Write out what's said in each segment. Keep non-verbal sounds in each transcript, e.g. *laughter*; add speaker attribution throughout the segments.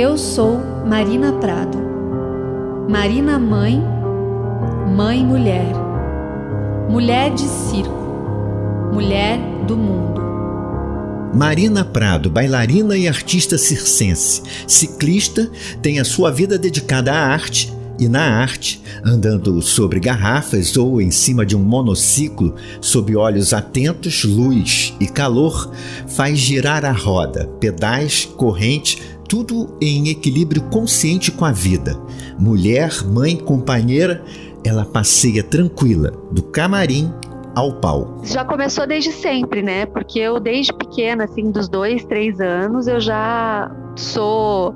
Speaker 1: Eu sou Marina Prado. Marina mãe, mãe mulher. Mulher de circo. Mulher do mundo.
Speaker 2: Marina Prado, bailarina e artista circense, ciclista, tem a sua vida dedicada à arte e na arte, andando sobre garrafas ou em cima de um monociclo, sob olhos atentos, luz e calor, faz girar a roda, pedais, corrente, tudo em equilíbrio consciente com a vida. Mulher, mãe, companheira, ela passeia tranquila do camarim ao palco.
Speaker 3: Já começou desde sempre, né? Porque eu desde pequena, assim, dos dois, três anos, eu já sou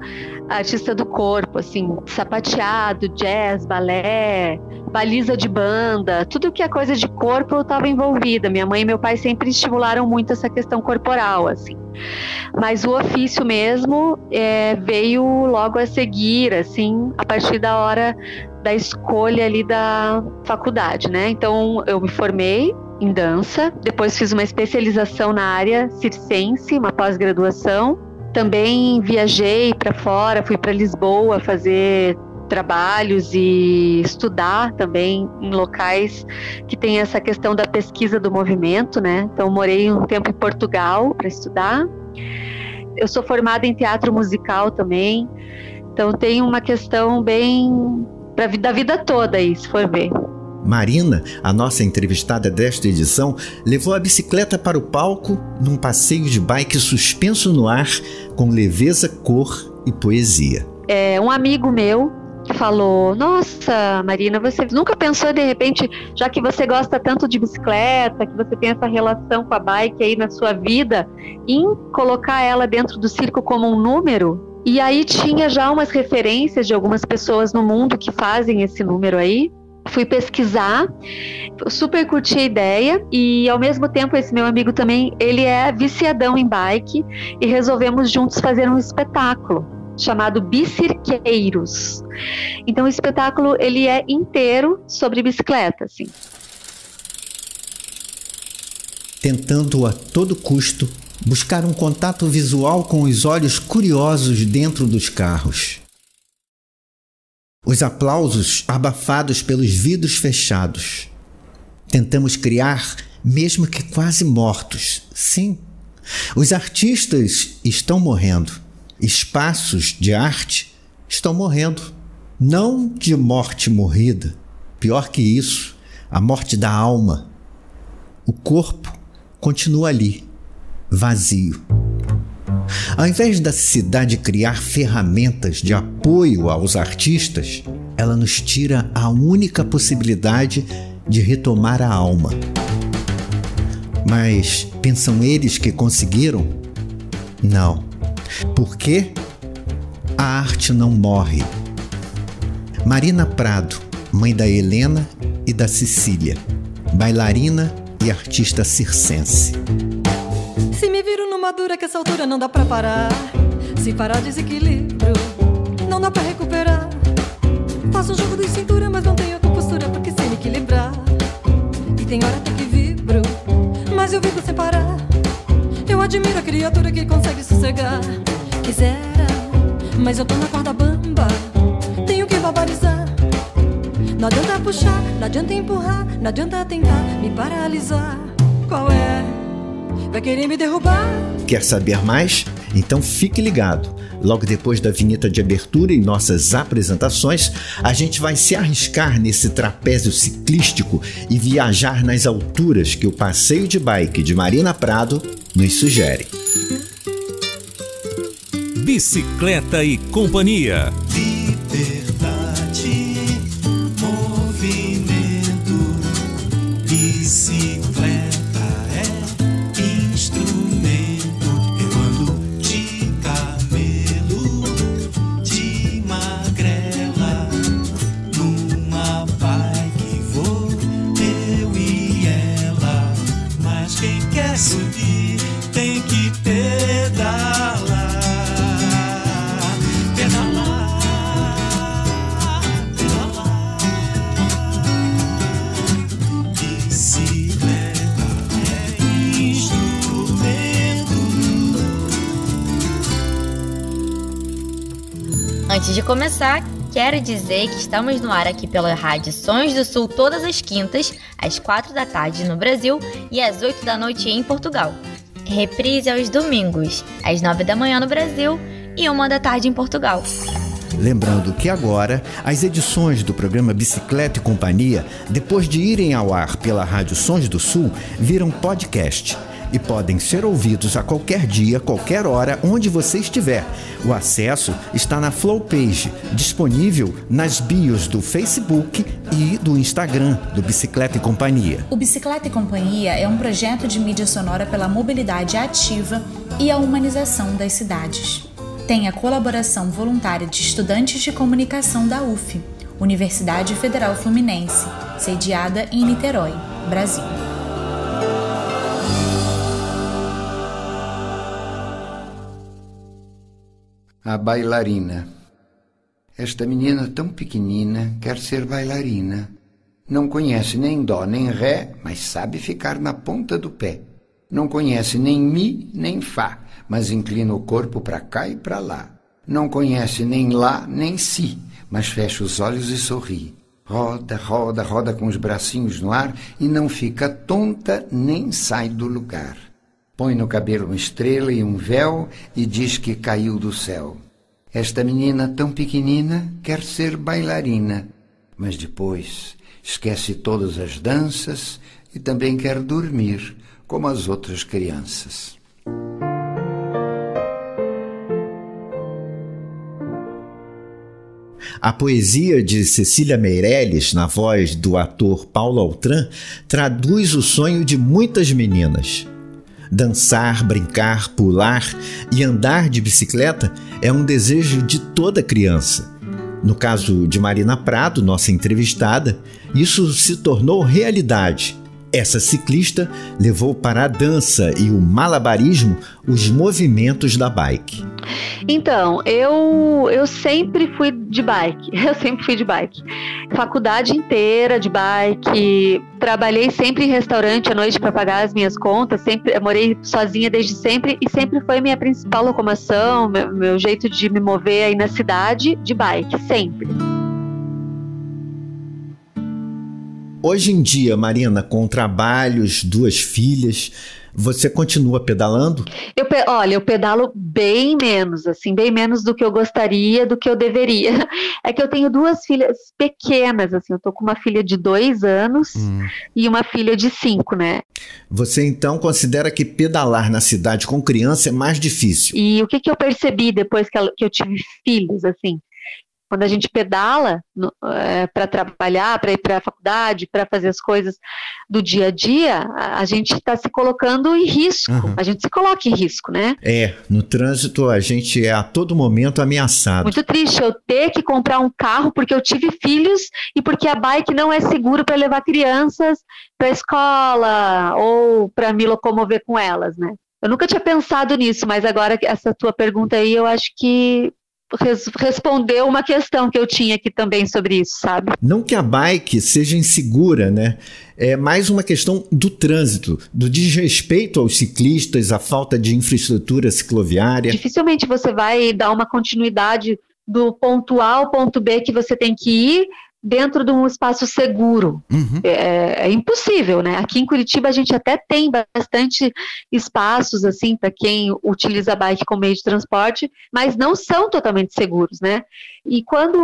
Speaker 3: artista do corpo, assim, sapateado, jazz, balé, baliza de banda, tudo que é coisa de corpo eu estava envolvida. Minha mãe e meu pai sempre estimularam muito essa questão corporal, assim. Mas o ofício mesmo é, veio logo a seguir, assim, a partir da hora da escolha ali da faculdade, né? Então eu me formei em dança, depois fiz uma especialização na área circense, uma pós-graduação também viajei para fora, fui para Lisboa fazer trabalhos e estudar também em locais que tem essa questão da pesquisa do movimento, né? Então morei um tempo em Portugal para estudar. Eu sou formada em teatro musical também. Então tem uma questão bem da vida toda aí, se for ver.
Speaker 2: Marina, a nossa entrevistada desta edição, levou a bicicleta para o palco num passeio de bike suspenso no ar, com leveza, cor e poesia.
Speaker 3: É, um amigo meu falou: Nossa, Marina, você nunca pensou de repente, já que você gosta tanto de bicicleta, que você tem essa relação com a bike aí na sua vida, em colocar ela dentro do circo como um número? E aí tinha já umas referências de algumas pessoas no mundo que fazem esse número aí fui pesquisar, super curti a ideia e ao mesmo tempo esse meu amigo também, ele é viciadão em bike e resolvemos juntos fazer um espetáculo chamado Bicirqueiros. Então o espetáculo ele é inteiro sobre bicicleta, assim.
Speaker 2: Tentando a todo custo buscar um contato visual com os olhos curiosos dentro dos carros. Os aplausos abafados pelos vidros fechados. Tentamos criar, mesmo que quase mortos. Sim, os artistas estão morrendo. Espaços de arte estão morrendo. Não de morte morrida. Pior que isso, a morte da alma. O corpo continua ali, vazio. Ao invés da cidade criar ferramentas de apoio aos artistas, ela nos tira a única possibilidade de retomar a alma. Mas pensam eles que conseguiram? Não. Por quê? A arte não morre. Marina Prado, mãe da Helena e da Cecília, bailarina e artista circense.
Speaker 4: Se me viro numa dura que essa altura não dá pra parar. Se parar desequilíbrio, não dá pra recuperar. Faço um jogo de cintura, mas não tenho compostura porque sei me equilibrar. E tem hora até que vibro, mas eu vibro sem parar. Eu admiro a criatura que consegue sossegar. Quisera, mas eu tô na corda bamba. Tenho que barbarizar. Não adianta puxar, não adianta empurrar, não adianta tentar me paralisar. Qual é? Vai querer me derrubar?
Speaker 2: Quer saber mais? Então fique ligado. Logo depois da vinheta de abertura e nossas apresentações, a gente vai se arriscar nesse trapézio ciclístico e viajar nas alturas que o passeio de bike de Marina Prado nos sugere.
Speaker 5: Bicicleta e Companhia.
Speaker 6: Antes de começar, quero dizer que estamos no ar aqui pela Rádio Sons do Sul todas as quintas, às quatro da tarde no Brasil e às oito da noite em Portugal. Reprise aos domingos, às nove da manhã no Brasil e uma da tarde em Portugal.
Speaker 2: Lembrando que agora as edições do programa Bicicleta e Companhia, depois de irem ao ar pela Rádio Sons do Sul, viram podcast e podem ser ouvidos a qualquer dia, qualquer hora, onde você estiver. O acesso está na Flow Page, disponível nas bios do Facebook e do Instagram do Bicicleta e Companhia.
Speaker 7: O Bicicleta e Companhia é um projeto de mídia sonora pela mobilidade ativa e a humanização das cidades. Tem a colaboração voluntária de estudantes de comunicação da UF, Universidade Federal Fluminense, sediada em Niterói, Brasil.
Speaker 8: A bailarina. Esta menina tão pequenina quer ser bailarina. Não conhece nem dó nem ré, mas sabe ficar na ponta do pé. Não conhece nem mi nem fá, mas inclina o corpo para cá e para lá. Não conhece nem lá nem si, mas fecha os olhos e sorri. Roda, roda, roda com os bracinhos no ar e não fica tonta nem sai do lugar. Põe no cabelo uma estrela e um véu e diz que caiu do céu. Esta menina tão pequenina quer ser bailarina, mas depois esquece todas as danças e também quer dormir, como as outras crianças.
Speaker 2: A poesia de Cecília Meirelles, na voz do ator Paulo Altran, traduz o sonho de muitas meninas. Dançar, brincar, pular e andar de bicicleta é um desejo de toda criança. No caso de Marina Prado, nossa entrevistada, isso se tornou realidade. Essa ciclista levou para a dança e o malabarismo os movimentos da bike.
Speaker 3: Então, eu, eu sempre fui de bike. *laughs* Eu sempre fui de bike. Faculdade inteira de bike. Trabalhei sempre em restaurante à noite para pagar as minhas contas. Sempre morei sozinha desde sempre e sempre foi minha principal locomoção, meu, meu jeito de me mover aí na cidade de bike, sempre.
Speaker 2: Hoje em dia, Marina, com trabalhos, duas filhas, você continua pedalando?
Speaker 3: Eu, olha, eu pedalo bem menos, assim, bem menos do que eu gostaria, do que eu deveria. *laughs* É que eu tenho duas filhas pequenas, assim, eu tô com uma filha de dois anos hum. e uma filha de cinco, né?
Speaker 2: Você então considera que pedalar na cidade com criança é mais difícil?
Speaker 3: E o que, que eu percebi depois que, que eu tive filhos, assim? Quando a gente pedala é, para trabalhar, para ir para a faculdade, para fazer as coisas do dia a dia, a, a gente está se colocando em risco. Uhum. A gente se coloca em risco, né?
Speaker 2: É, no trânsito a gente é a todo momento ameaçado.
Speaker 3: Muito triste eu ter que comprar um carro porque eu tive filhos e porque a bike não é seguro para levar crianças para a escola ou para me locomover com elas, né? Eu nunca tinha pensado nisso, mas agora essa tua pergunta aí eu acho que res, respondeu uma questão que eu tinha aqui também sobre isso, sabe?
Speaker 2: Não que a bike seja insegura, né? É mais uma questão do trânsito, do desrespeito aos ciclistas, a falta de infraestrutura cicloviária.
Speaker 3: Dificilmente você vai dar uma continuidade do ponto A ao ponto B que você tem que ir dentro de um espaço seguro. Uhum. É, é, impossível, né? Aqui em Curitiba a gente até tem bastante espaços assim para quem utiliza a bike como meio de transporte, mas não são totalmente seguros, né? E quando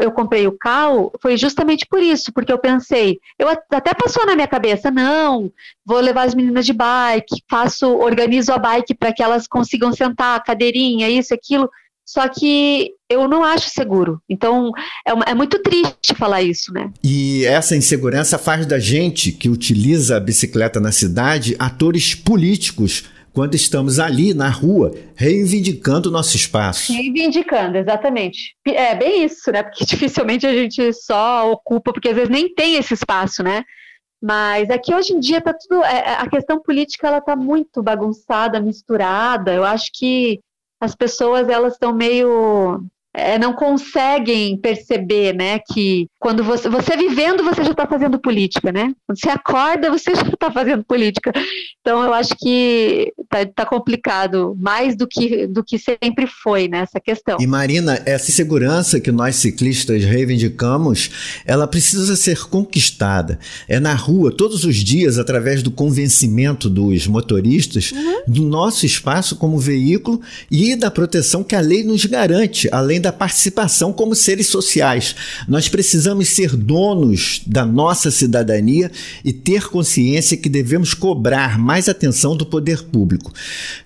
Speaker 3: eu comprei o carro, foi justamente por isso, porque eu pensei, eu até passou na minha cabeça, não, vou levar as meninas de bike, faço, organizo a bike para que elas consigam sentar, cadeirinha, isso, aquilo. Só que eu não acho seguro. Então, é, uma, é, muito triste falar isso, né?
Speaker 2: E essa insegurança faz da gente que utiliza a bicicleta na cidade atores políticos quando estamos ali na rua reivindicando o nosso espaço.
Speaker 3: Reivindicando, exatamente. É bem isso, né? Porque *laughs* dificilmente a gente só ocupa, porque às vezes nem tem esse espaço, né? Mas aqui hoje em dia tá tudo. É, é a questão política ela tá muito bagunçada, misturada. Eu acho que as pessoas elas estão meio é, não conseguem perceber, né, que quando você, você vivendo, você já está fazendo política, né? Quando você acorda, você *laughs* já está fazendo política. Então, eu acho que está tá complicado, mais do que, do que sempre foi né, questão.
Speaker 2: E Marina, essa segurança que nós ciclistas reivindicamos, ela precisa ser conquistada. É na rua, todos os dias, através do convencimento dos motoristas, uhum. do nosso espaço como veículo e da proteção que a lei nos garante, além da participação como seres sociais. Nós precisamos ser donos da nossa cidadania e ter consciência que devemos cobrar mais atenção do poder público.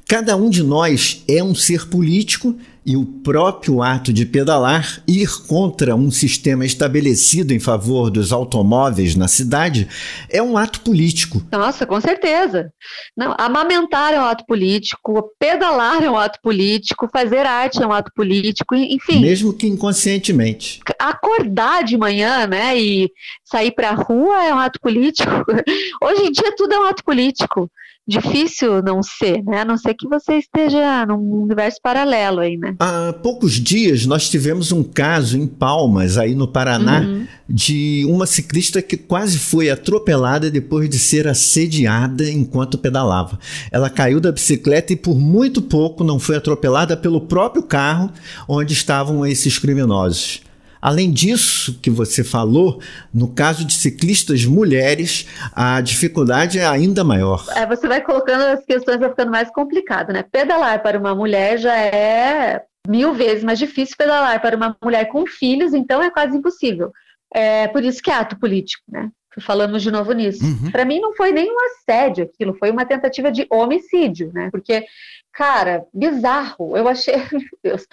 Speaker 2: Cada um de nós é um ser político e o próprio ato de pedalar, ir contra um sistema estabelecido em favor dos automóveis na cidade, é um ato político.
Speaker 3: Nossa, com certeza. Não, amamentar é um ato político, pedalar é um ato político, fazer arte é um ato político, enfim.
Speaker 2: Mesmo que inconscientemente.
Speaker 3: Acordar de manhã, né, e sair para a rua é um ato político. *laughs* Hoje em dia tudo é um ato político difícil não ser, né? A não ser que você esteja num universo paralelo aí, né?
Speaker 2: Há poucos dias nós tivemos um caso em Palmas, aí no Paraná, uhum. de uma ciclista que quase foi atropelada depois de ser assediada enquanto pedalava. Ela caiu da bicicleta e por muito pouco não foi atropelada pelo próprio carro onde estavam esses criminosos. Além disso que você falou, no caso de ciclistas mulheres, a dificuldade é ainda maior.
Speaker 3: É, você vai colocando as questões, vai ficando mais complicado, né? Pedalar para uma mulher já é mil vezes mais difícil pedalar para uma mulher com filhos, então é quase impossível. É por isso que é ato político, né? Falamos de novo nisso. Uhum. Para mim não foi nem um assédio aquilo, foi uma tentativa de homicídio, né? Porque, cara, bizarro. Eu achei, *laughs* meu Deus,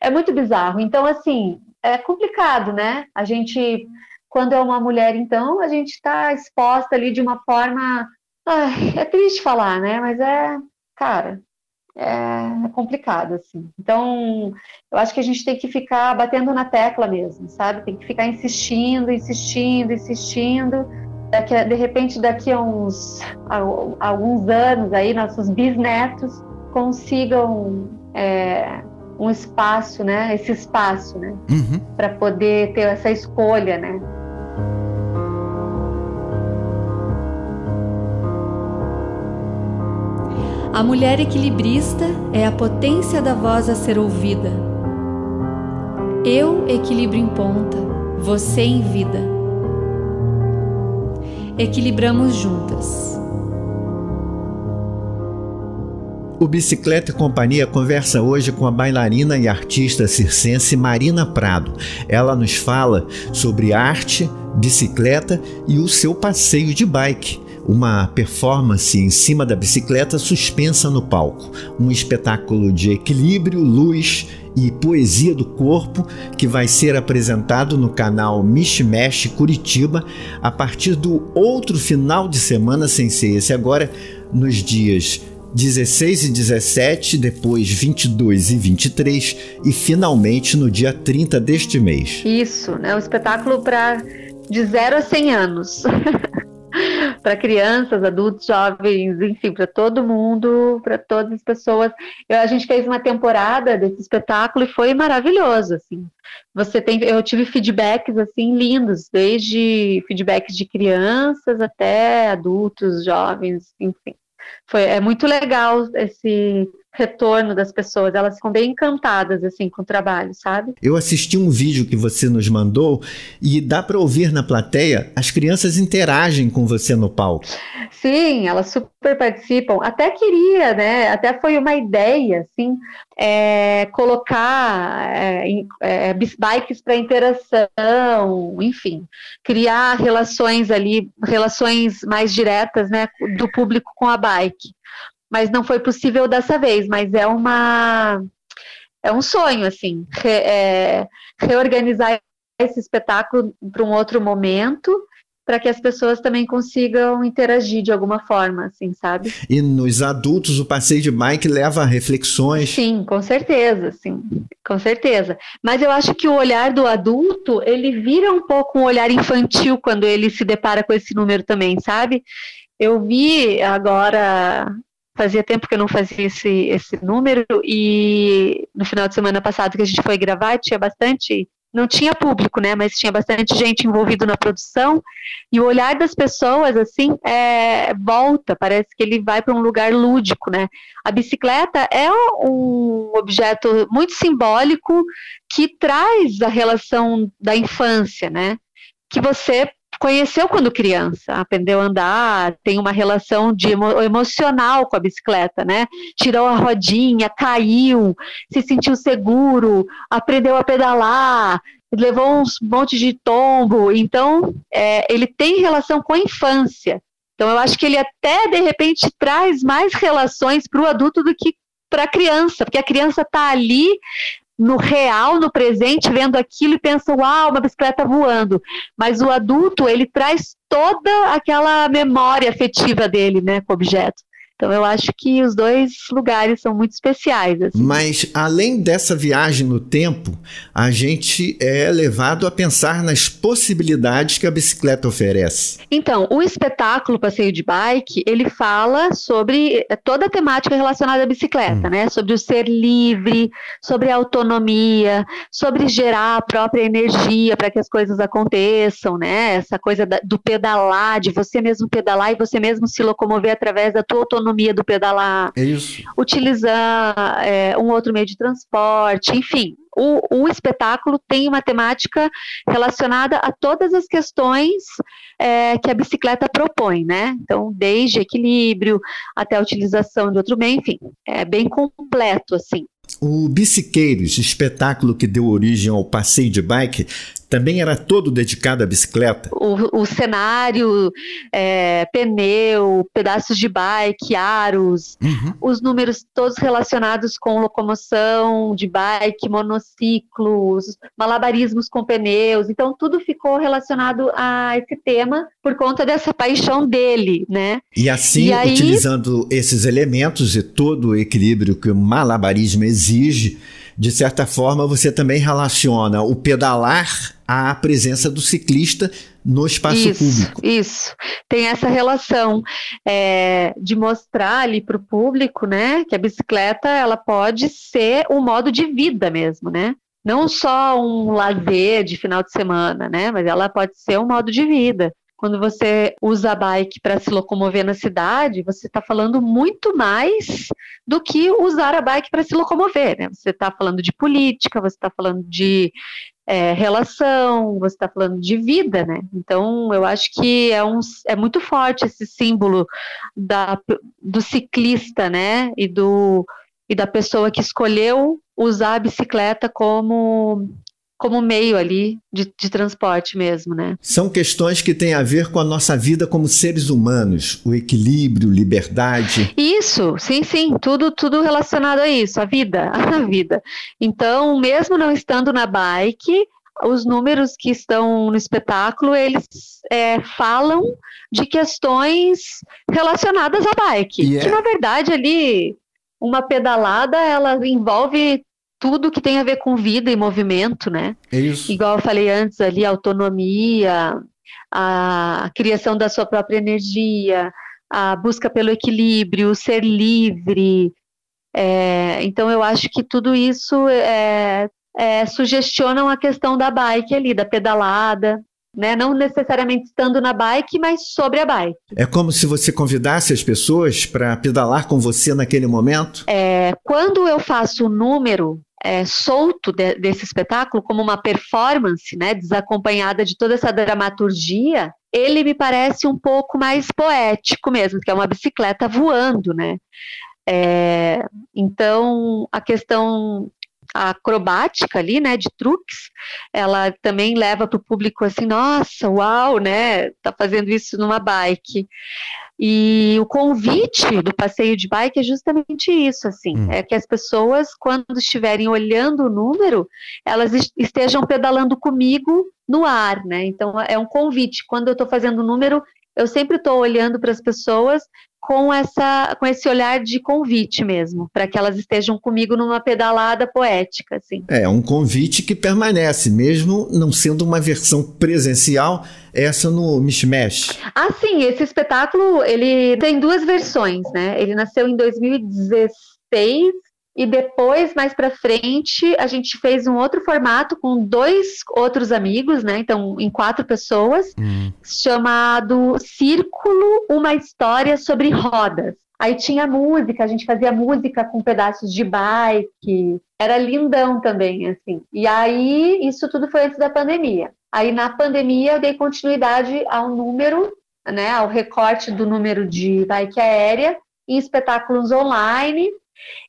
Speaker 3: é muito bizarro. Então, assim, é complicado, né? A gente, quando é uma mulher, então, a gente está exposta ali de uma forma. Ai, é triste falar, né? Mas é, cara, é, é complicado, assim. Então, eu acho que a gente tem que ficar batendo na tecla mesmo, sabe? Tem que ficar insistindo, insistindo, insistindo. Daqui a, de repente, daqui a uns a, a alguns anos aí, nossos bisnetos consigam é, um espaço, né? Esse espaço, né? Uhum. Para poder ter essa escolha, né?
Speaker 1: A mulher equilibrista é a potência da voz a ser ouvida. Eu equilibro em ponta, você em vida. Equilibramos juntas.
Speaker 2: O Bicicleta e Companhia conversa hoje com a bailarina e artista circense Marina Prado. Ela nos fala sobre arte, bicicleta e o seu passeio de bike. Uma performance em cima da bicicleta suspensa no palco. Um espetáculo de equilíbrio, luz e poesia do corpo que vai ser apresentado no canal Mish Mesh Curitiba a partir do outro final de semana, sem ser esse agora, nos dias 16 e 17, depois 22 e 23 e finalmente no dia 30 deste mês.
Speaker 3: Isso, né? Um espetáculo para de 0 a 100 anos. *laughs* para crianças, adultos, jovens, enfim, para todo mundo, para todas as pessoas. Eu, a gente fez uma temporada desse espetáculo e foi maravilhoso, assim. Você tem, eu tive feedbacks assim lindos, desde feedbacks de crianças até adultos, jovens, enfim foi, é muito legal esse retorno das pessoas, elas ficam bem encantadas assim com o trabalho, sabe?
Speaker 2: Eu assisti um vídeo que você nos mandou e dá para ouvir na plateia, as crianças interagem com você no palco.
Speaker 3: Sim, elas super participam. Até queria, né? Até foi uma ideia, assim, é, colocar é, é, bikes para interação, enfim, criar relações ali, relações mais diretas, né, do público com a bike mas não foi possível dessa vez. Mas é uma é um sonho assim re, é, reorganizar esse espetáculo para um outro momento para que as pessoas também consigam interagir de alguma forma, assim, sabe?
Speaker 2: E nos adultos o passeio de bike leva a reflexões.
Speaker 3: Sim, com certeza, sim, com certeza. Mas eu acho que o olhar do adulto ele vira um pouco um olhar infantil quando ele se depara com esse número também, sabe? Eu vi agora fazia tempo que eu não fazia esse, esse número e no final de semana passado que a gente foi gravar tinha bastante não tinha público, né, mas tinha bastante gente envolvido na produção e o olhar das pessoas assim é, volta, parece que ele vai para um lugar lúdico, né? A bicicleta é um objeto muito simbólico que traz a relação da infância, né? Que você conheceu quando criança, aprendeu a andar, tem uma relação de emo emocional com a bicicleta, né? Tirou a rodinha, caiu, se sentiu seguro, aprendeu a pedalar, levou uns monte de tombo, então é, ele tem relação com a infância. Então eu acho que ele até de repente traz mais relações para o adulto do que para a criança, porque a criança está ali no real, no presente, vendo aquilo e pensa, uau, uma bicicleta voando. Mas o adulto, ele traz toda aquela memória afetiva dele, né, com o objeto. Então eu acho que os dois lugares são muito especiais. Assim.
Speaker 2: Mas além dessa viagem no tempo, a gente é levado a pensar nas possibilidades que a bicicleta oferece.
Speaker 3: Então, o espetáculo Passeio de Bike, ele fala sobre eh, toda a temática relacionada à bicicleta, hum. né? Sobre o ser livre, sobre a autonomia, sobre gerar a própria energia para que as coisas aconteçam, né? Essa coisa do pedalar, de você mesmo pedalar e você mesmo se locomover através da tua autonomia autonomia do pedalar,
Speaker 2: é isso.
Speaker 3: utilizar é, um outro meio de transporte, enfim. O, o, espetáculo tem uma temática relacionada a todas as questões é, que a bicicleta propõe, né? Então, desde equilíbrio até a utilização de outro meio, enfim, é bem completo, assim.
Speaker 2: O Biciqueiros, espetáculo que deu origem ao passeio de bike, também era todo dedicado à bicicleta?
Speaker 3: O, o cenário, é, pneu, pedaços de bike, aros, uhum. os números todos relacionados com locomoção de bike, monociclos, malabarismos com pneus. Então, tudo ficou relacionado a esse tema por conta dessa paixão dele, né?
Speaker 2: E assim, e aí... utilizando esses elementos e todo o equilíbrio que o malabarismo exige, de certa forma, você também relaciona o pedalar à presença do ciclista no espaço
Speaker 3: isso,
Speaker 2: público.
Speaker 3: Isso, tem essa relação é, de mostrar ali para o público, né, que a bicicleta ela pode ser um modo de vida mesmo, né? Não só um lazer de final de semana, né? Mas ela pode ser um modo de vida. Quando você usa a bike para se locomover na cidade, você está falando muito mais do que usar a bike para se locomover. Né? Você está falando de política, você está falando de é, relação, você está falando de vida, né? Então, eu acho que é, um, é muito forte esse símbolo da, do ciclista, né? E, do, e da pessoa que escolheu usar a bicicleta como como meio ali de, de, transporte mesmo, né?
Speaker 2: São questões que têm a ver com a nossa vida como seres humanos, o equilíbrio, liberdade.
Speaker 3: Isso, sim, sim, tudo, tudo relacionado a isso, a vida, *laughs* a vida. Então, mesmo não estando na bike, os números que estão no espetáculo, eles é, falam de questões relacionadas à bike, yeah. que na verdade ali uma pedalada ela envolve tudo que tem a ver com vida e movimento, né?
Speaker 2: É isso.
Speaker 3: Igual eu falei antes ali, autonomia, a criação da sua própria energia, a busca pelo equilíbrio, ser livre. É, então eu acho que tudo isso é, é, sugestionam a questão da bike ali, da pedalada, né? Não necessariamente estando na bike, mas sobre a bike.
Speaker 2: É como se você convidasse as pessoas para pedalar com você naquele momento?
Speaker 3: É, quando eu faço o número é, solto de, desse espetáculo, como uma performance, né, desacompanhada de toda essa dramaturgia, ele me parece um pouco mais poético mesmo, que é uma bicicleta voando, né? É, então, a questão acrobática ali, né, de truques, ela também leva para o público assim, nossa, uau, né, tá fazendo isso numa bike. E o convite do passeio de bike é justamente isso, assim, hum. é que as pessoas, quando estiverem olhando o número, elas estejam pedalando comigo no ar, né? Então é um convite. Quando eu estou fazendo o número, eu sempre estou olhando para as pessoas com essa com esse olhar de convite mesmo, para que elas estejam comigo numa pedalada poética, assim.
Speaker 2: É um convite que permanece, mesmo não sendo uma versão presencial, essa no Mishmash.
Speaker 3: Ah, sim, esse espetáculo, ele tem duas versões, né? Ele nasceu em 2016 e depois, mais para frente, a gente fez um outro formato com dois outros amigos, né? Então, em quatro pessoas, hum. chamado Círculo Uma História sobre Rodas. Aí tinha música, a gente fazia música com pedaços de bike, era lindão também, assim. E aí, isso tudo foi antes da pandemia. Aí, na pandemia, eu dei continuidade ao número, né, ao recorte do número de bike aérea em espetáculos online,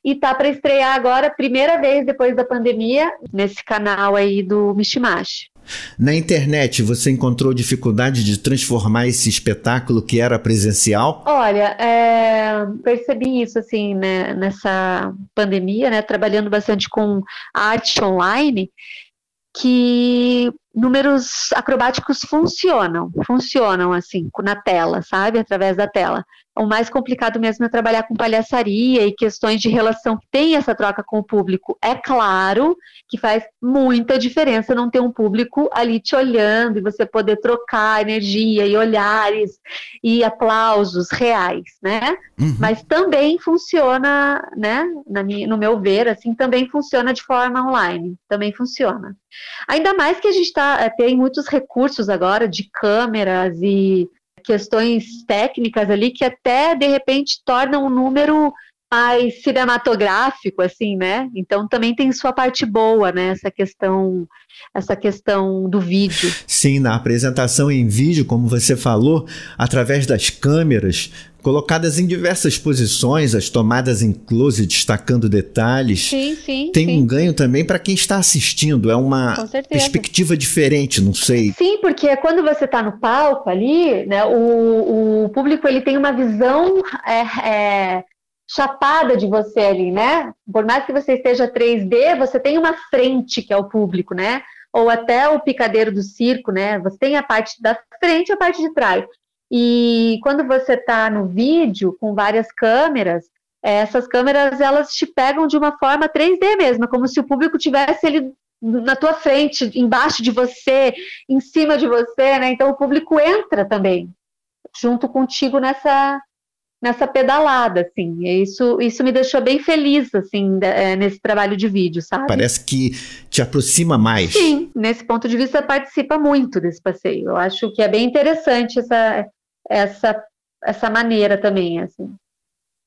Speaker 3: e tá para estrear agora, primeira vez depois da pandemia, nesse canal aí do Mishimash.
Speaker 2: Na internet, você encontrou dificuldade de transformar esse espetáculo que era presencial?
Speaker 3: Olha, é, percebi isso assim, né, nessa pandemia, né, trabalhando bastante com arte online, que números acrobáticos funcionam, funcionam assim, na tela, sabe? Através da tela. O mais complicado mesmo é trabalhar com palhaçaria e questões de relação que tem essa troca com o público. É claro que faz muita diferença não ter um público ali te olhando e você poder trocar energia e olhares e aplausos reais, né? Uhum. Mas também funciona, né? Minha, no meu ver, assim, também funciona de forma online. Também funciona. Ainda mais que a gente está é, tem muitos recursos agora de câmeras e questões técnicas ali que até de repente tornam o número mais cinematográfico, assim, né? Então também tem sua parte boa, né? Essa questão, essa questão do vídeo.
Speaker 2: Sim, na apresentação em vídeo, como você falou, através das câmeras, colocadas em diversas posições, as tomadas em close destacando detalhes.
Speaker 3: Sim, sim.
Speaker 2: Tem
Speaker 3: sim.
Speaker 2: um ganho também para quem está assistindo, é uma perspectiva diferente, não sei.
Speaker 3: Sim, porque quando você está no palco ali, né, o, o público ele tem uma visão é, é, chapada de você ali, né? Por mais que você esteja 3D, você tem uma frente que é o público, né? Ou até o picadeiro do circo, né? Você tem a parte da frente e a parte de trás. E quando você está no vídeo com várias câmeras, essas câmeras elas te pegam de uma forma 3D mesmo, como se o público tivesse ali na tua frente, embaixo de você, em cima de você, né? Então o público entra também junto contigo nessa nessa pedalada, assim. E isso, isso me deixou bem feliz, assim, é, nesse trabalho de vídeo, sabe?
Speaker 2: Parece que te aproxima mais.
Speaker 3: Sim, nesse ponto de vista participa muito desse passeio. Eu acho que é bem interessante essa, essa, essa maneira também, assim.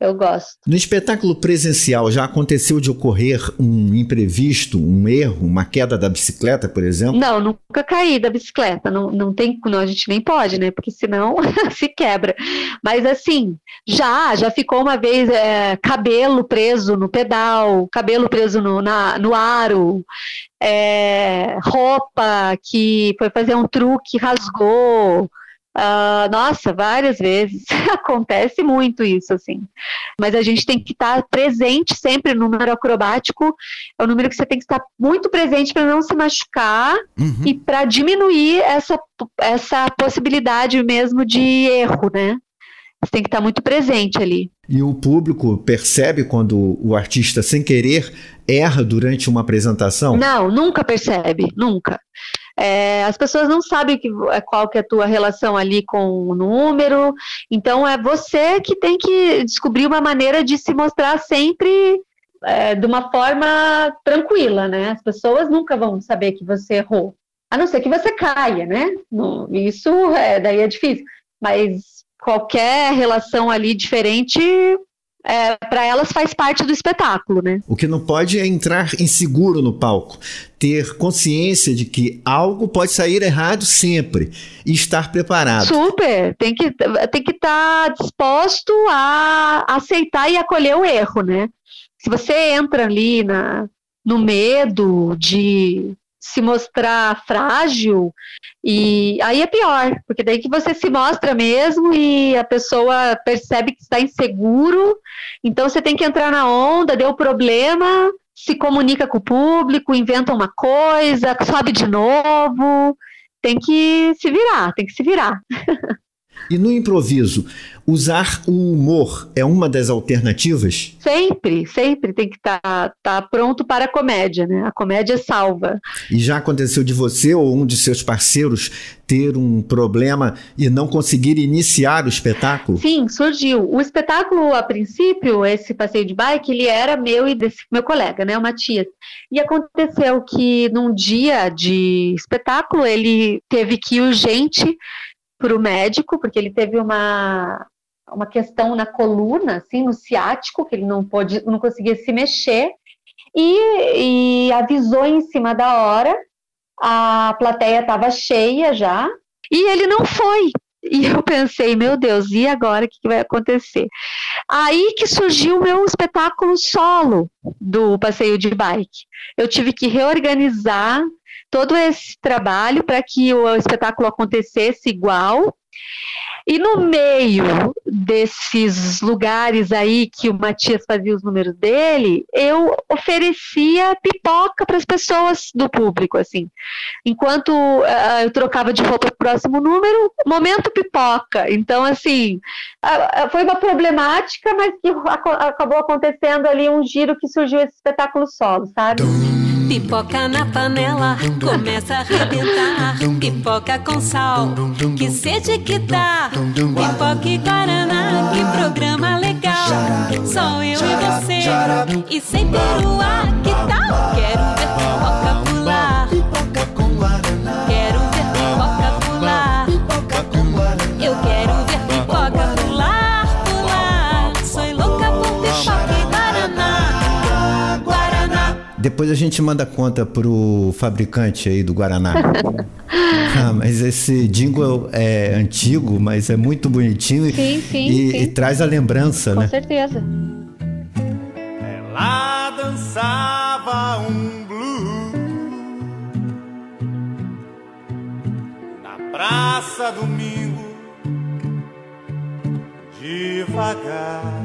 Speaker 3: Eu gosto.
Speaker 2: No espetáculo presencial, já aconteceu de ocorrer um imprevisto, um erro, uma queda da bicicleta, por exemplo?
Speaker 3: Não, nunca caí da bicicleta. Não, não tem, não, a gente nem pode, né? Porque senão *laughs* se quebra. Mas assim, já, já ficou uma vez é, cabelo preso no pedal, cabelo preso no, na, no aro, é, roupa que foi fazer um truque, rasgou. Uh, nossa, várias vezes *laughs* acontece muito isso, assim. Mas a gente tem que estar presente sempre no número acrobático. É um número que você tem que estar muito presente para não se machucar uhum. e para diminuir essa, essa possibilidade mesmo de erro, né? Você tem que estar muito presente ali.
Speaker 2: E o público percebe quando o artista, sem querer, erra durante uma apresentação?
Speaker 3: Não, nunca percebe, nunca. É, as pessoas não sabem que, é, qual que é a tua relação ali com o número, então é você que tem que descobrir uma maneira de se mostrar sempre é, de uma forma tranquila, né? As pessoas nunca vão saber que você errou, a não ser que você caia, né? No, isso é, daí é difícil, mas qualquer relação ali diferente é, para elas faz parte do espetáculo, né?
Speaker 2: O que não pode é entrar inseguro no palco, ter consciência de que algo pode sair errado sempre e estar preparado.
Speaker 3: Super, tem que tem que estar tá disposto a aceitar e acolher o erro, né? Se você entra ali na, no medo de se mostrar frágil e aí é pior, porque daí que você se mostra mesmo e a pessoa percebe que está inseguro, então você tem que entrar na onda, deu problema, se comunica com o público, inventa uma coisa, sobe de novo, tem que se virar, tem que se virar. *laughs*
Speaker 2: E no improviso, usar o humor é uma das alternativas?
Speaker 3: Sempre, sempre tem que estar tá, tá pronto para a comédia, né? A comédia salva.
Speaker 2: E já aconteceu de você ou um de seus parceiros ter um problema e não conseguir iniciar o espetáculo?
Speaker 3: Sim, surgiu. O espetáculo, a princípio, esse passeio de bike, ele era meu e desse meu colega, né, o Matias. E aconteceu que num dia de espetáculo ele teve que ir urgente para o médico, porque ele teve uma, uma questão na coluna, assim, no ciático, que ele não, pôde, não conseguia se mexer, e, e avisou em cima da hora, a plateia estava cheia já, e ele não foi. E eu pensei, meu Deus, e agora o que, que vai acontecer? Aí que surgiu o meu espetáculo solo do passeio de bike. Eu tive que reorganizar todo esse trabalho para que o espetáculo acontecesse igual. E no meio desses lugares aí que o Matias fazia os números dele, eu oferecia pipoca para as pessoas do público, assim. Enquanto uh, eu trocava de roupa para o próximo número, momento pipoca. Então, assim, uh, foi uma problemática, mas que acabou acontecendo ali um giro que surgiu esse espetáculo solo, sabe?
Speaker 4: Pipoca na panela, começa a arrebentar. Pipoca com sal, que sede que dá. Pipoca e Guaraná, que programa legal. Só eu e você, e sem peruá, que tal?
Speaker 2: Depois a gente manda conta pro fabricante aí do Guaraná. *laughs* ah, mas esse jingle é antigo, mas é muito bonitinho
Speaker 3: sim, sim,
Speaker 2: e,
Speaker 3: sim.
Speaker 2: e traz a lembrança,
Speaker 3: Com
Speaker 2: né?
Speaker 3: certeza.
Speaker 9: Ela dançava um blues na praça domingo, devagar,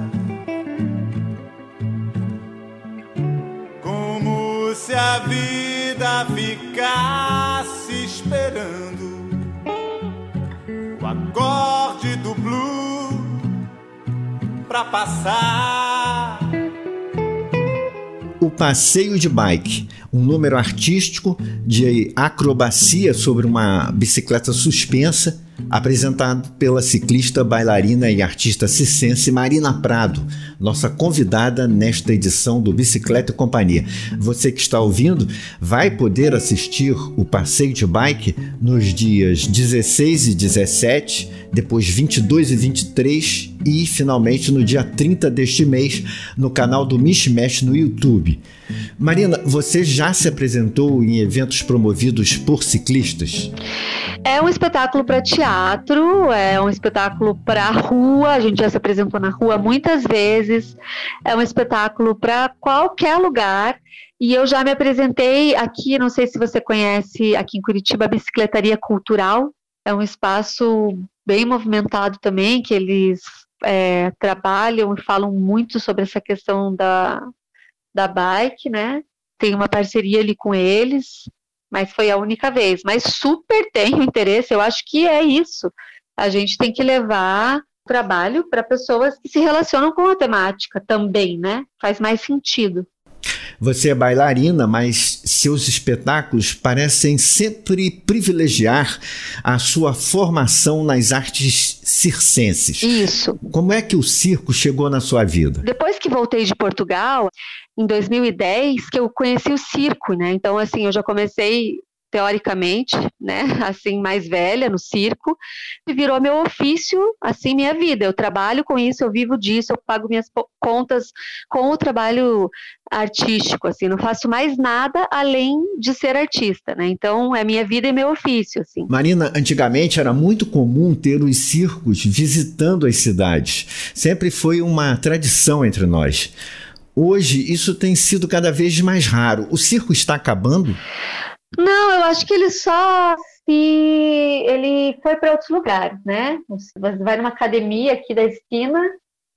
Speaker 9: se a vida ficasse esperando o acorde do blues pra passar.
Speaker 2: O Passeio de Bike, um número artístico de acrobacia sobre uma bicicleta suspensa, apresentado pela ciclista, bailarina e artista cicense Marina Prado, nossa convidada nesta edição do Bicicleta e Companhia. Você que está ouvindo vai poder assistir o Passeio de Bike nos dias 16 e 17, depois 22 e 23 e finalmente no dia 30 deste mês no canal do Mishmash no YouTube. Marina, você já se apresentou em eventos promovidos por ciclistas?
Speaker 3: É um espetáculo para teatro, é um espetáculo para rua, a gente já se apresentou na rua muitas vezes. É um espetáculo para qualquer lugar. E eu já me apresentei aqui, não sei se você conhece, aqui em Curitiba, a Bicicletaria Cultural. É um espaço bem movimentado também, que eles é, trabalham e falam muito sobre essa questão da, da bike, né? Tem uma parceria ali com eles, mas foi a única vez. Mas super tenho interesse, eu acho que é isso. A gente tem que levar trabalho para pessoas que se relacionam com a temática também, né? Faz mais sentido.
Speaker 2: Você é bailarina, mas seus espetáculos parecem sempre privilegiar a sua formação nas artes circenses.
Speaker 3: Isso.
Speaker 2: Como é que o circo chegou na sua vida?
Speaker 3: Depois que voltei de Portugal, em 2010, que eu conheci o circo, né? Então, assim, eu já comecei teoricamente, né, *laughs* assim mais velha no circo, e virou meu ofício, assim minha vida. Eu trabalho com isso, eu vivo disso, eu pago minhas contas com o trabalho artístico, assim, não faço mais nada além de ser artista, né? Então é minha vida e meu ofício, assim.
Speaker 2: Marina, antigamente era muito comum ter os circos visitando as cidades. Sempre foi uma tradição entre nós. Hoje isso tem sido cada vez mais raro. O circo está acabando?
Speaker 3: Não, eu acho que ele só se ele foi para outros lugares, né? Você vai numa academia aqui da esquina,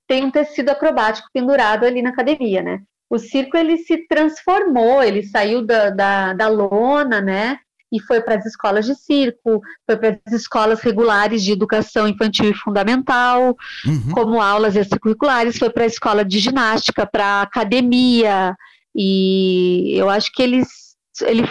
Speaker 3: tem um tecido acrobático pendurado ali na academia, né? O circo ele se transformou, ele saiu da, da, da lona, né? e foi para as escolas de circo, foi para as escolas regulares de educação infantil e fundamental, uhum. como aulas extracurriculares, foi para a escola de ginástica, para academia, e eu acho que eles, ele,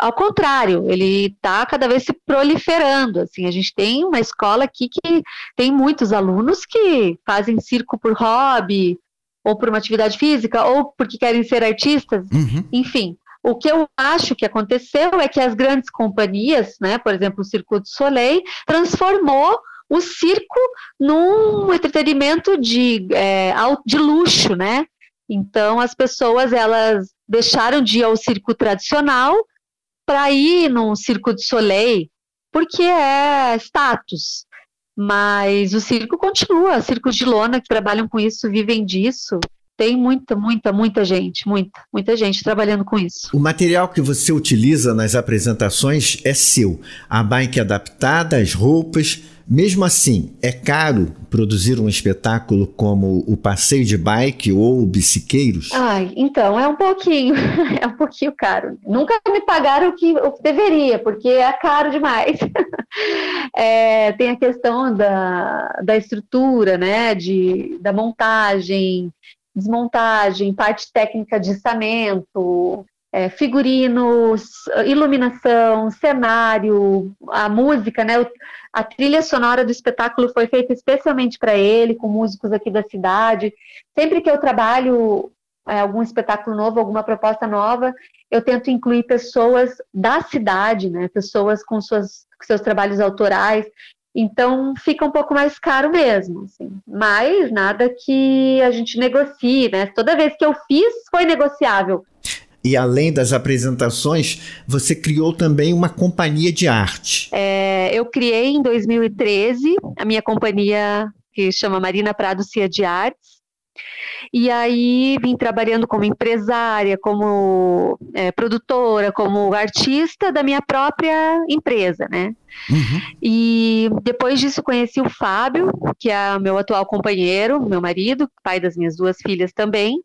Speaker 3: ao contrário, ele está cada vez se proliferando. Assim, a gente tem uma escola aqui que tem muitos alunos que fazem circo por hobby, ou por uma atividade física, ou porque querem ser artistas, uhum. enfim. O que eu acho que aconteceu é que as grandes companhias, né, por exemplo, o Circo du Soleil, transformou o circo num entretenimento de, é, de luxo, né? Então as pessoas elas deixaram de ir ao circo tradicional para ir num circo de soleil, porque é status. Mas o circo continua, circos de lona que trabalham com isso, vivem disso. Tem muita, muita, muita gente, muita, muita gente trabalhando com isso.
Speaker 2: O material que você utiliza nas apresentações é seu. A bike adaptada, as roupas. Mesmo assim, é caro produzir um espetáculo como o Passeio de Bike ou o Biciqueiros?
Speaker 3: Ai, então, é um pouquinho, *laughs* é um pouquinho caro. Nunca me pagaram o que, o que deveria, porque é caro demais. *laughs* é, tem a questão da, da estrutura, né, de, da montagem, desmontagem, parte técnica de içamento, é, figurinos, iluminação, cenário, a música, né? A trilha sonora do espetáculo foi feita especialmente para ele, com músicos aqui da cidade. Sempre que eu trabalho é, algum espetáculo novo, alguma proposta nova, eu tento incluir pessoas da cidade, né? Pessoas com suas, com seus trabalhos autorais. Então fica um pouco mais caro mesmo, assim. mas nada que a gente negocie, né? Toda vez que eu fiz foi negociável.
Speaker 2: E além das apresentações, você criou também uma companhia de arte.
Speaker 3: É, eu criei em 2013 a minha companhia que chama Marina Prado Cia de Artes. E aí vim trabalhando como empresária, como é, produtora, como artista da minha própria empresa, né? Uhum. E depois disso conheci o Fábio, que é meu atual companheiro, meu marido, pai das minhas duas filhas também,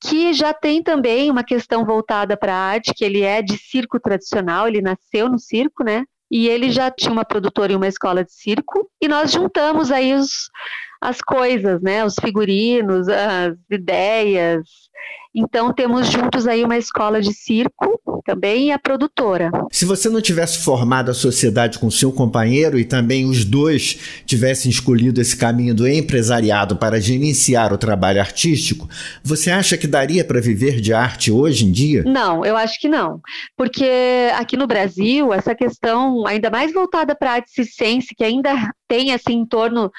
Speaker 3: que já tem também uma questão voltada para a arte, que ele é de circo tradicional, ele nasceu no circo, né? E ele já tinha uma produtora e uma escola de circo, e nós juntamos aí os, as coisas, né? Os figurinos, as ideias. Então temos juntos aí uma escola de circo também e a produtora.
Speaker 2: Se você não tivesse formado a sociedade com seu companheiro e também os dois tivessem escolhido esse caminho do empresariado para gerenciar o trabalho artístico, você acha que daria para viver de arte hoje em dia?
Speaker 3: Não, eu acho que não. Porque aqui no Brasil, essa questão ainda mais voltada para a arte circense, que ainda tem assim em torno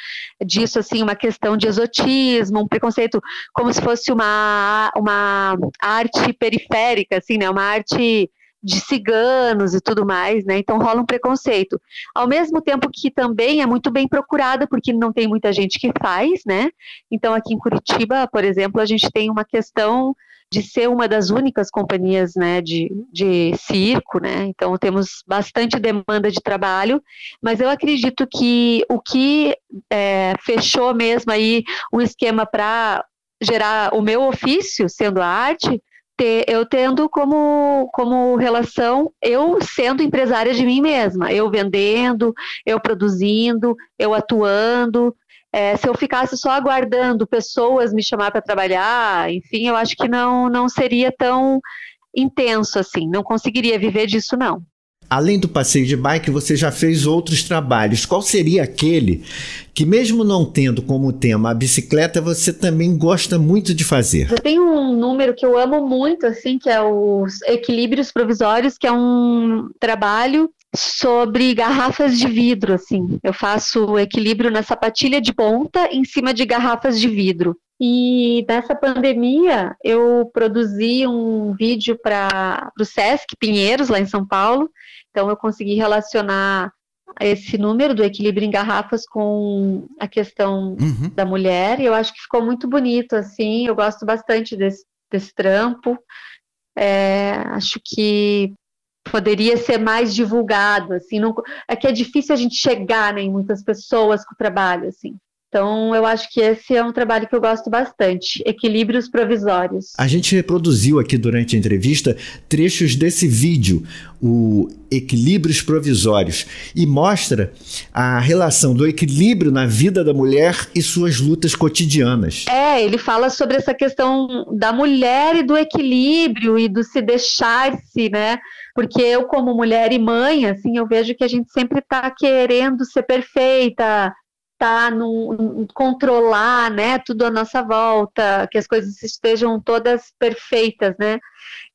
Speaker 3: disso assim uma questão de exotismo, um preconceito como se fosse uma, uma arte periférica, assim, né? Uma arte de ciganos e tudo mais, né? Então rola um preconceito. Ao mesmo tempo que também é muito bem procurada, porque não tem muita gente que faz, né? Então aqui em Curitiba, por exemplo, a gente tem uma questão de ser uma das únicas companhias né, de, de circo, né? Então temos bastante demanda de trabalho, mas eu acredito que o que é, fechou mesmo aí um esquema para gerar o meu ofício, sendo a arte, ter, eu tendo como, como relação eu sendo empresária de mim mesma, eu vendendo, eu produzindo, eu atuando. É, se eu ficasse só aguardando pessoas me chamar para trabalhar, enfim, eu acho que não, não seria tão intenso assim, não conseguiria viver disso não.
Speaker 2: Além do passeio de bike, você já fez outros trabalhos. Qual seria aquele que, mesmo não tendo como tema a bicicleta, você também gosta muito de fazer?
Speaker 3: Eu tenho um número que eu amo muito, assim, que é os equilíbrios provisórios, que é um trabalho sobre garrafas de vidro, assim. Eu faço equilíbrio na sapatilha de ponta em cima de garrafas de vidro. E nessa pandemia, eu produzi um vídeo para o Sesc Pinheiros, lá em São Paulo. Então, eu consegui relacionar esse número do equilíbrio em garrafas com a questão uhum. da mulher, e eu acho que ficou muito bonito, assim, eu gosto bastante desse, desse trampo, é, acho que poderia ser mais divulgado, assim, não, é que é difícil a gente chegar né, em muitas pessoas com o trabalho, assim, Então, eu acho que esse é um trabalho que eu gosto bastante, equilíbrios provisórios.
Speaker 2: A gente reproduziu aqui durante a entrevista trechos desse vídeo, o Equilíbrios Provisórios, e mostra a relação do equilíbrio na vida da mulher e suas lutas cotidianas.
Speaker 3: É, ele fala sobre essa questão da mulher e do equilíbrio e do se deixar-se, né? Porque eu, como mulher e mãe, assim, eu vejo que a gente sempre está querendo ser perfeita, tá no controlar, né, tudo à nossa volta, que as coisas estejam todas perfeitas, né?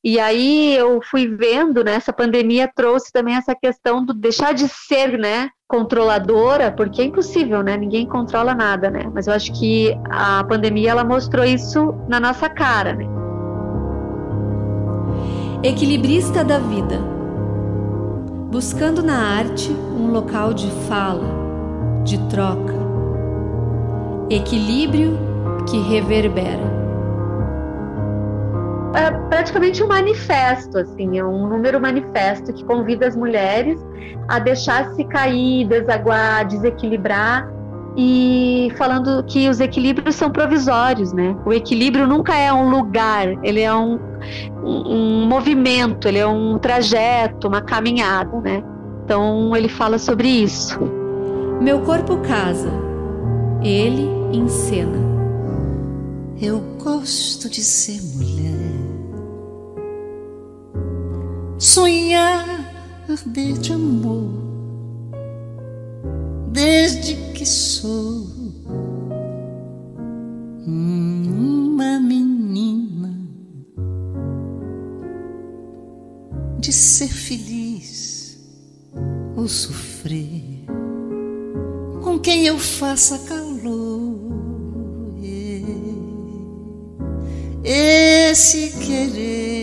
Speaker 3: E aí eu fui vendo, né, essa pandemia trouxe também essa questão do deixar de ser, né, controladora, porque é impossível, né? Ninguém controla nada, né? Mas eu acho que a pandemia ela mostrou isso na nossa cara, né?
Speaker 1: Equilibrista da vida. Buscando na arte um local de fala, de troca, equilíbrio que reverbera.
Speaker 3: É praticamente um manifesto, assim, é um número manifesto que convida as mulheres a deixar-se cair, desaguar, desequilibrar e falando que os equilíbrios são provisórios, né? O equilíbrio nunca é um lugar, ele é um, um, um movimento, ele é um trajeto, uma caminhada, né? Então ele fala sobre isso.
Speaker 1: Meu corpo casa, ele encena.
Speaker 10: Eu gosto de ser mulher, sonhar, arder de amor, desde que sou uma menina, de ser feliz ou sofrer com quem eu faça calor. Esse querer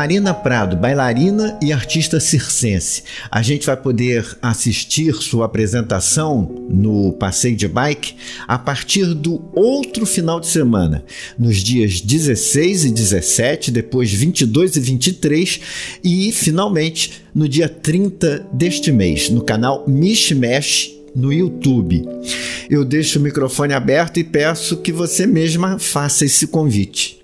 Speaker 2: Marina Prado, bailarina e artista circense. A gente vai poder assistir sua apresentação no Passeio de Bike a partir do outro final de semana, nos dias 16 e 17, depois 22 e 23 e, finalmente, no dia 30 deste mês, no canal Mishmash no YouTube. Eu deixo o microfone aberto e peço que você mesma faça esse convite.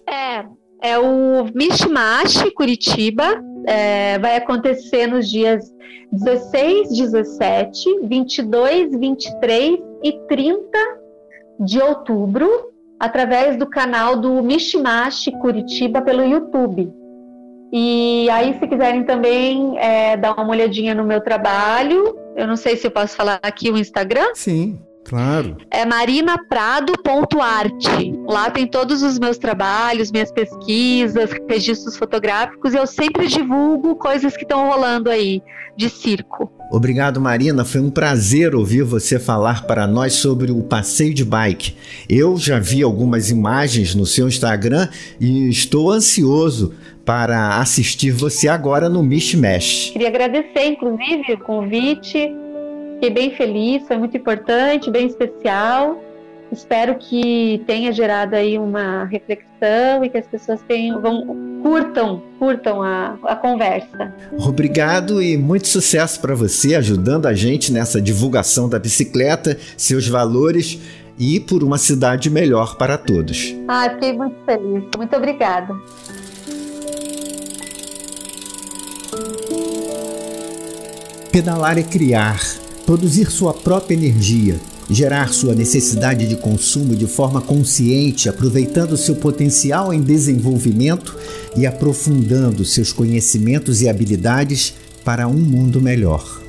Speaker 3: É, o Mishmash Curitiba. É, vai acontecer nos dias 16, 17, 22, 23 e 30 de outubro, através do canal do Mishmash Curitiba pelo YouTube. E aí, se quiserem também é, dar uma olhadinha no meu trabalho, eu não sei se eu posso falar aqui o Instagram.
Speaker 2: Sim. Claro.
Speaker 3: É marinaprado.arte. Lá tem todos os meus trabalhos, minhas pesquisas, registros fotográficos e eu sempre divulgo coisas que estão rolando aí de circo.
Speaker 2: Obrigado, Marina. Foi um prazer ouvir você falar para nós sobre o passeio de bike. Eu já vi algumas imagens no seu Instagram e estou ansioso para assistir você agora no Mishmash.
Speaker 3: Queria agradecer, inclusive, o convite Fiquei bem feliz, foi muito importante, bem especial. Espero que tenha gerado aí uma reflexão e que as pessoas tenham, vão, curtam, curtam a, a conversa.
Speaker 2: Obrigado e muito sucesso para você ajudando a gente nessa divulgação da bicicleta, seus valores e por uma cidade melhor para todos.
Speaker 3: Ah, fiquei muito feliz. Muito obrigada.
Speaker 2: Pedalar é criar produzir sua própria energia, gerar sua necessidade de consumo de forma consciente, aproveitando seu potencial em desenvolvimento e aprofundando seus conhecimentos e habilidades para um mundo melhor.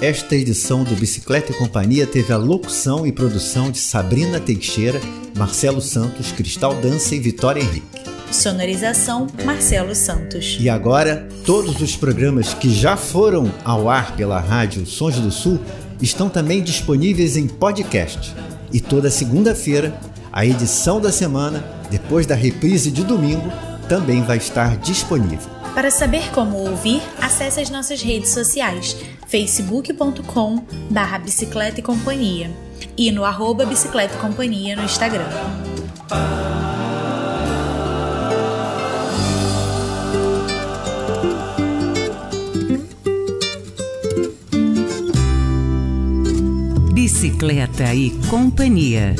Speaker 2: Esta edição do Bicicleta e Companhia teve a locução e produção de Sabrina Teixeira, Marcelo Santos, Cristal Dança e Vitória Henrique.
Speaker 7: Sonorização Marcelo Santos.
Speaker 2: E agora, todos os programas que já foram ao ar pela Rádio Sons do Sul estão também disponíveis em podcast. E toda segunda-feira, a edição da semana, depois da reprise de domingo, também vai estar disponível.
Speaker 7: Para saber como ouvir, acesse as nossas redes sociais facebook.com barra bicicleta e companhia e no arroba bicicleta e companhia no Instagram.
Speaker 11: Bicicleta e Companhia.